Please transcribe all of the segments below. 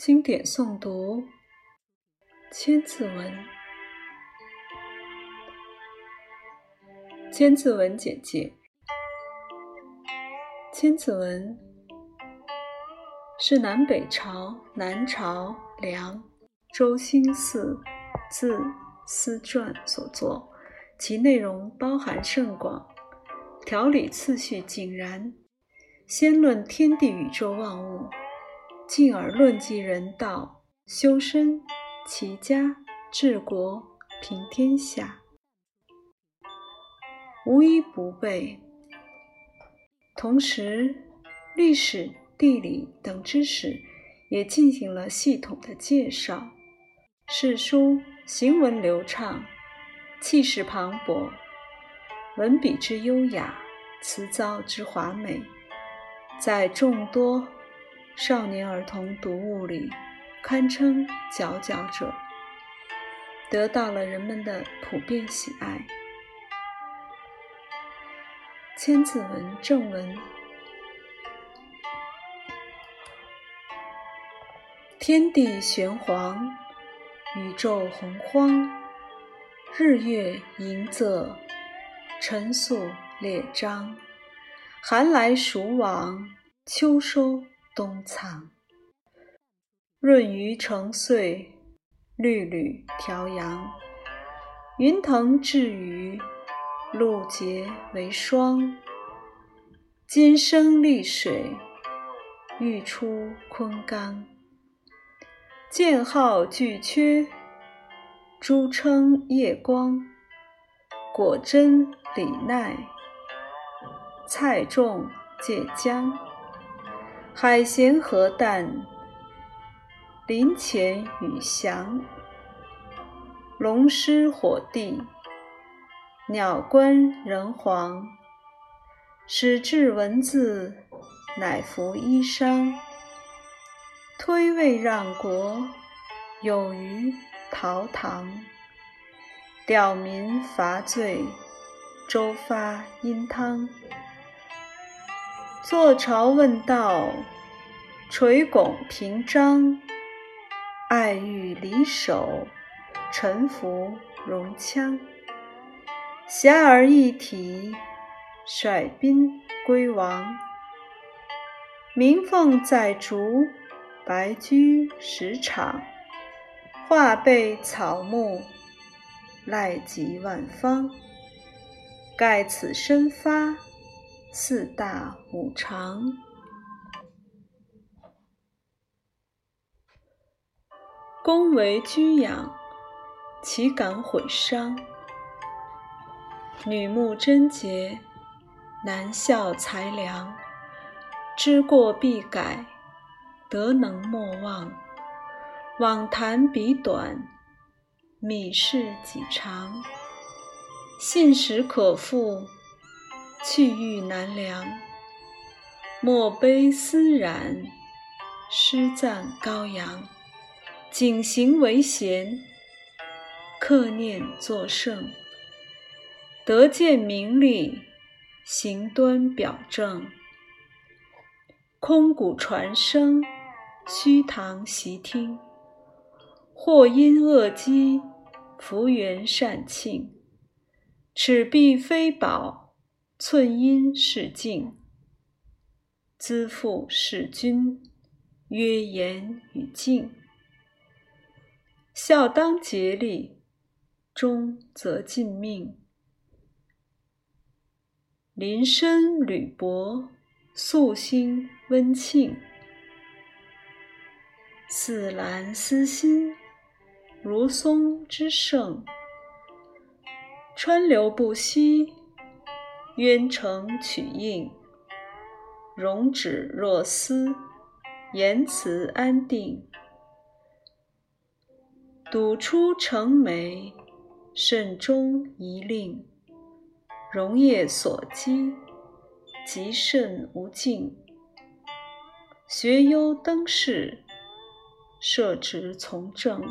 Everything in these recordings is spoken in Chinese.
经典诵读《千字文》。《千字文》简介：《千字文》是南北朝南朝梁周兴嗣字思传所作，其内容包含甚广，条理次序井然，先论天地宇宙万物。进而论及人道、修身、齐家、治国、平天下，无一不备。同时，历史、地理等知识也进行了系统的介绍。史书行文流畅，气势磅礴，文笔之优雅，词藻之华美，在众多。少年儿童读物里，堪称佼佼者，得到了人们的普遍喜爱。《千字文》正文：天地玄黄，宇宙洪荒，日月盈仄，辰宿列张，寒来暑往，秋收。冬藏，润余成岁，绿缕调阳。云腾致雨，露结为霜。金生丽水，玉出昆冈。剑号巨阙，珠称夜光。果真李奈，菜重芥姜。海咸河淡，林潜雨翔。龙师火帝，鸟官人皇。始制文字，乃服衣裳。推位让国，有于陶唐。吊民伐罪，周发殷汤。坐朝问道，垂拱平章；爱欲离手，臣服戎羌。遐迩一体，率宾归王。鸣凤在竹，白驹食场。画被草木，赖及万方。盖此身发。四大五常，恭为居养，岂敢毁伤？女慕贞洁，男效才良。知过必改，德能莫忘。妄谈彼短，鄙视己长。信实可复。气郁难量，莫悲思染；诗赞高扬，谨行为贤，克念作圣。得见名利，行端表正。空谷传声，虚堂习听。或因恶积，福缘善庆。尺璧非宝。寸阴是镜，资父是君，曰言与敬。孝当竭力，忠则尽命。林深履薄，素心温庆。似兰思心，如松之盛。川流不息。渊成曲应，容止若思，言辞安定。笃出成眉，慎终一令。容业所积，极甚无尽。学优登仕，设职从政。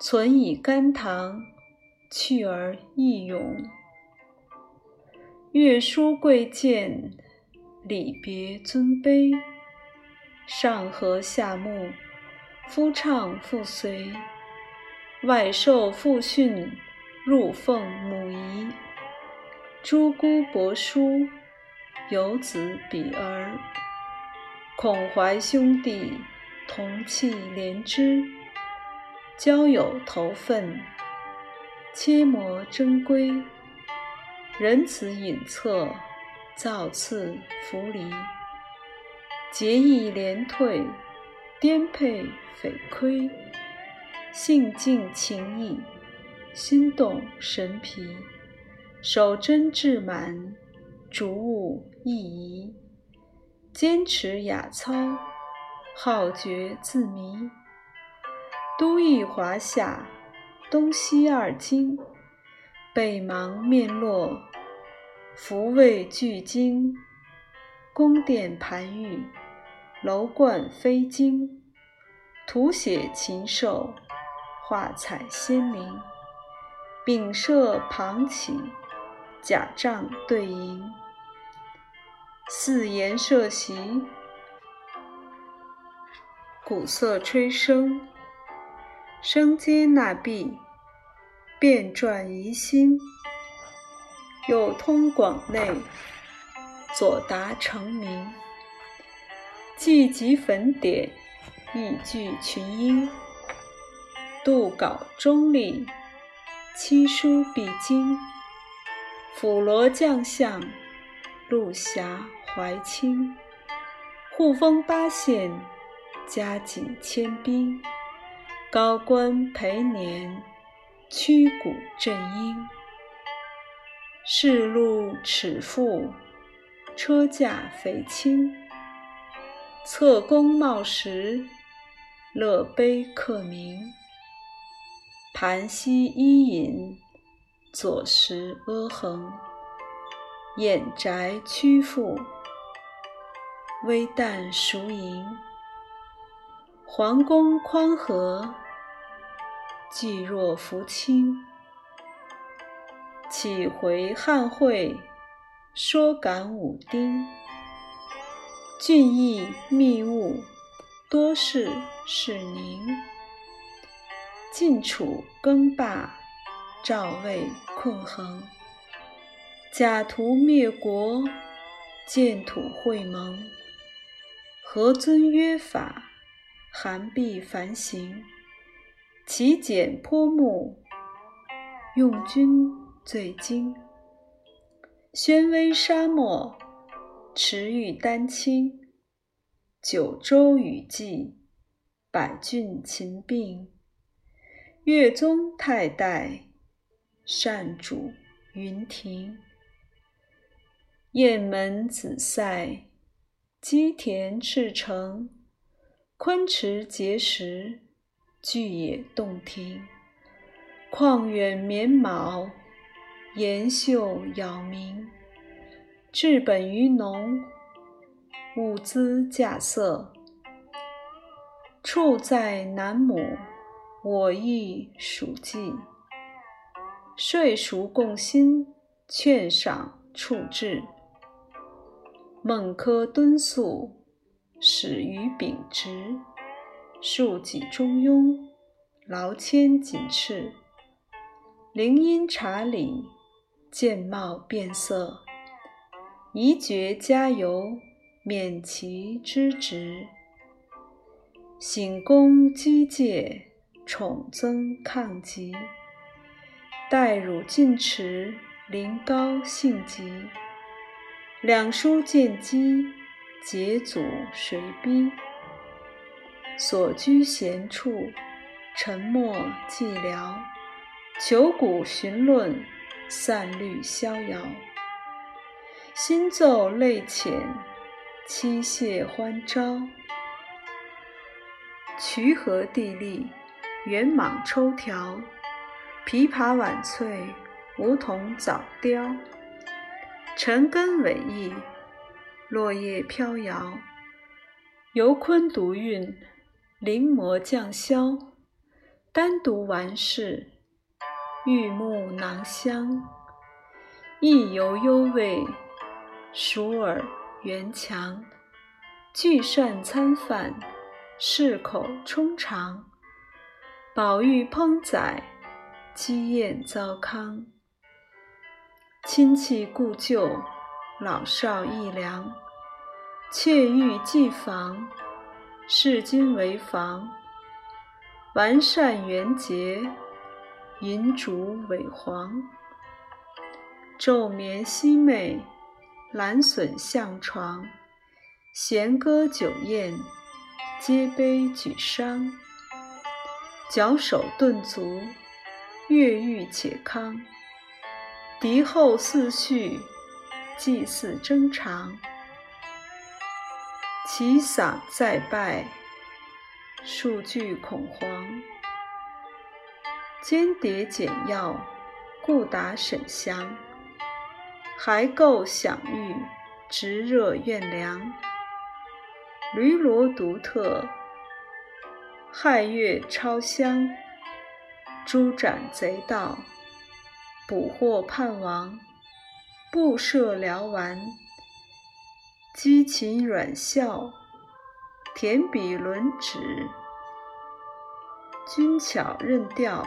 存以甘棠，去而益勇。月书贵贱，礼别尊卑。上和下睦，夫唱妇随。外受父训，入奉母仪。诸姑伯叔，有子比儿。孔怀兄弟，同气连枝。交友投分，切磨珍规。仁慈隐恻，造次弗离。节义廉退，颠沛匪亏。性静情逸，心动神疲。守贞志满，逐物意移。坚持雅操，好觉自迷。都邑华夏，东西二京。北邙面落，福卫俱精。宫殿盘玉。楼观飞金，图写禽兽，画彩鲜明。丙舍旁起，甲帐对楹。四筵设席，鼓瑟吹笙。升阶纳裨，遍转疑心。有通广内，左达成名。既集粉典，亦聚群英。杜稿中立，七书必经。辅罗将相，陆侠怀清。护封八县，加紧千兵。高官陪年，驱鼓振缨。市路尺富，车驾匪轻。侧弓冒石，乐碑刻名。盘膝伊尹，左石阿衡。掩宅曲阜，微旦熟营。桓公匡和，济若扶倾。岂回汉会，说感武丁。俊逸密务，多事事宁。晋楚更霸，赵魏困衡。假途灭国，建土会盟。何尊约法，韩必繁行。其简颇慕，用君最精。宣威沙漠。池玉丹青，九州雨霁，百郡秦并。越宗泰代，善主云亭。雁门紫塞，积田赤城。昆池碣石，巨野洞庭。旷远绵毛，岩秀杳冥。治本于农，物资稼穑。处在南亩，我亦属稷。税熟共心，劝赏处置。孟轲敦素，始于秉直。庶几中庸，劳谦谨斥。灵音察理，见貌变色。宜爵加油，免其之职。省公机戒，宠增抗疾。待汝进池，临高兴极。两书见机，节阻谁逼？所居闲处，沉默寂寥。求古寻论，散虑逍遥。新奏泪浅，妻谢欢招。渠河地利，圆蟒抽条。枇杷晚翠，梧桐早凋。晨根委翳，落叶飘摇。游昆独韵，临摹匠萧。单独完事，玉木囊香。意犹幽味。蜀尔元强，聚善餐饭，适口充肠。宝玉烹宰，鸡宴糟糠。亲戚故旧，老少益良。妾欲寄房，视今为房。完善元节，银烛伟煌。昼眠夕寐，兰笋向床。弦歌酒宴，皆悲举觞。矫首顿足，乐欲且康。敌后四序，祭祀争长。其洒再拜，数惧恐慌。间谍简要，故达沈详。还构享誉，直热怨凉。驴骡独特，亥月超香。诛斩贼盗，捕获叛王。布设辽丸，鸡禽软笑，甜笔轮指。均巧任调，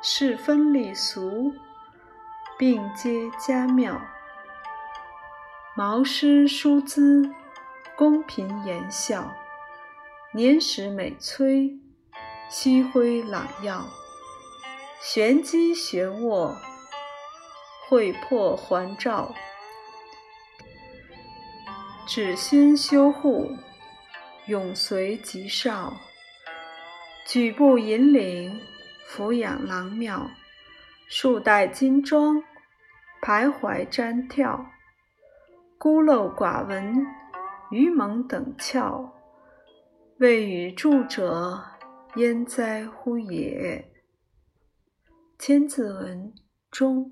世分礼俗。并皆佳妙，毛诗书姿，公平言笑，年时美催，夕辉朗耀，玄机玄渥，惠魄环照，止心修护，永随吉少，举步引领，俯仰郎妙。束带金装，徘徊瞻眺，孤陋寡闻，愚蒙等窍，未与著者，焉哉乎也！千字文中。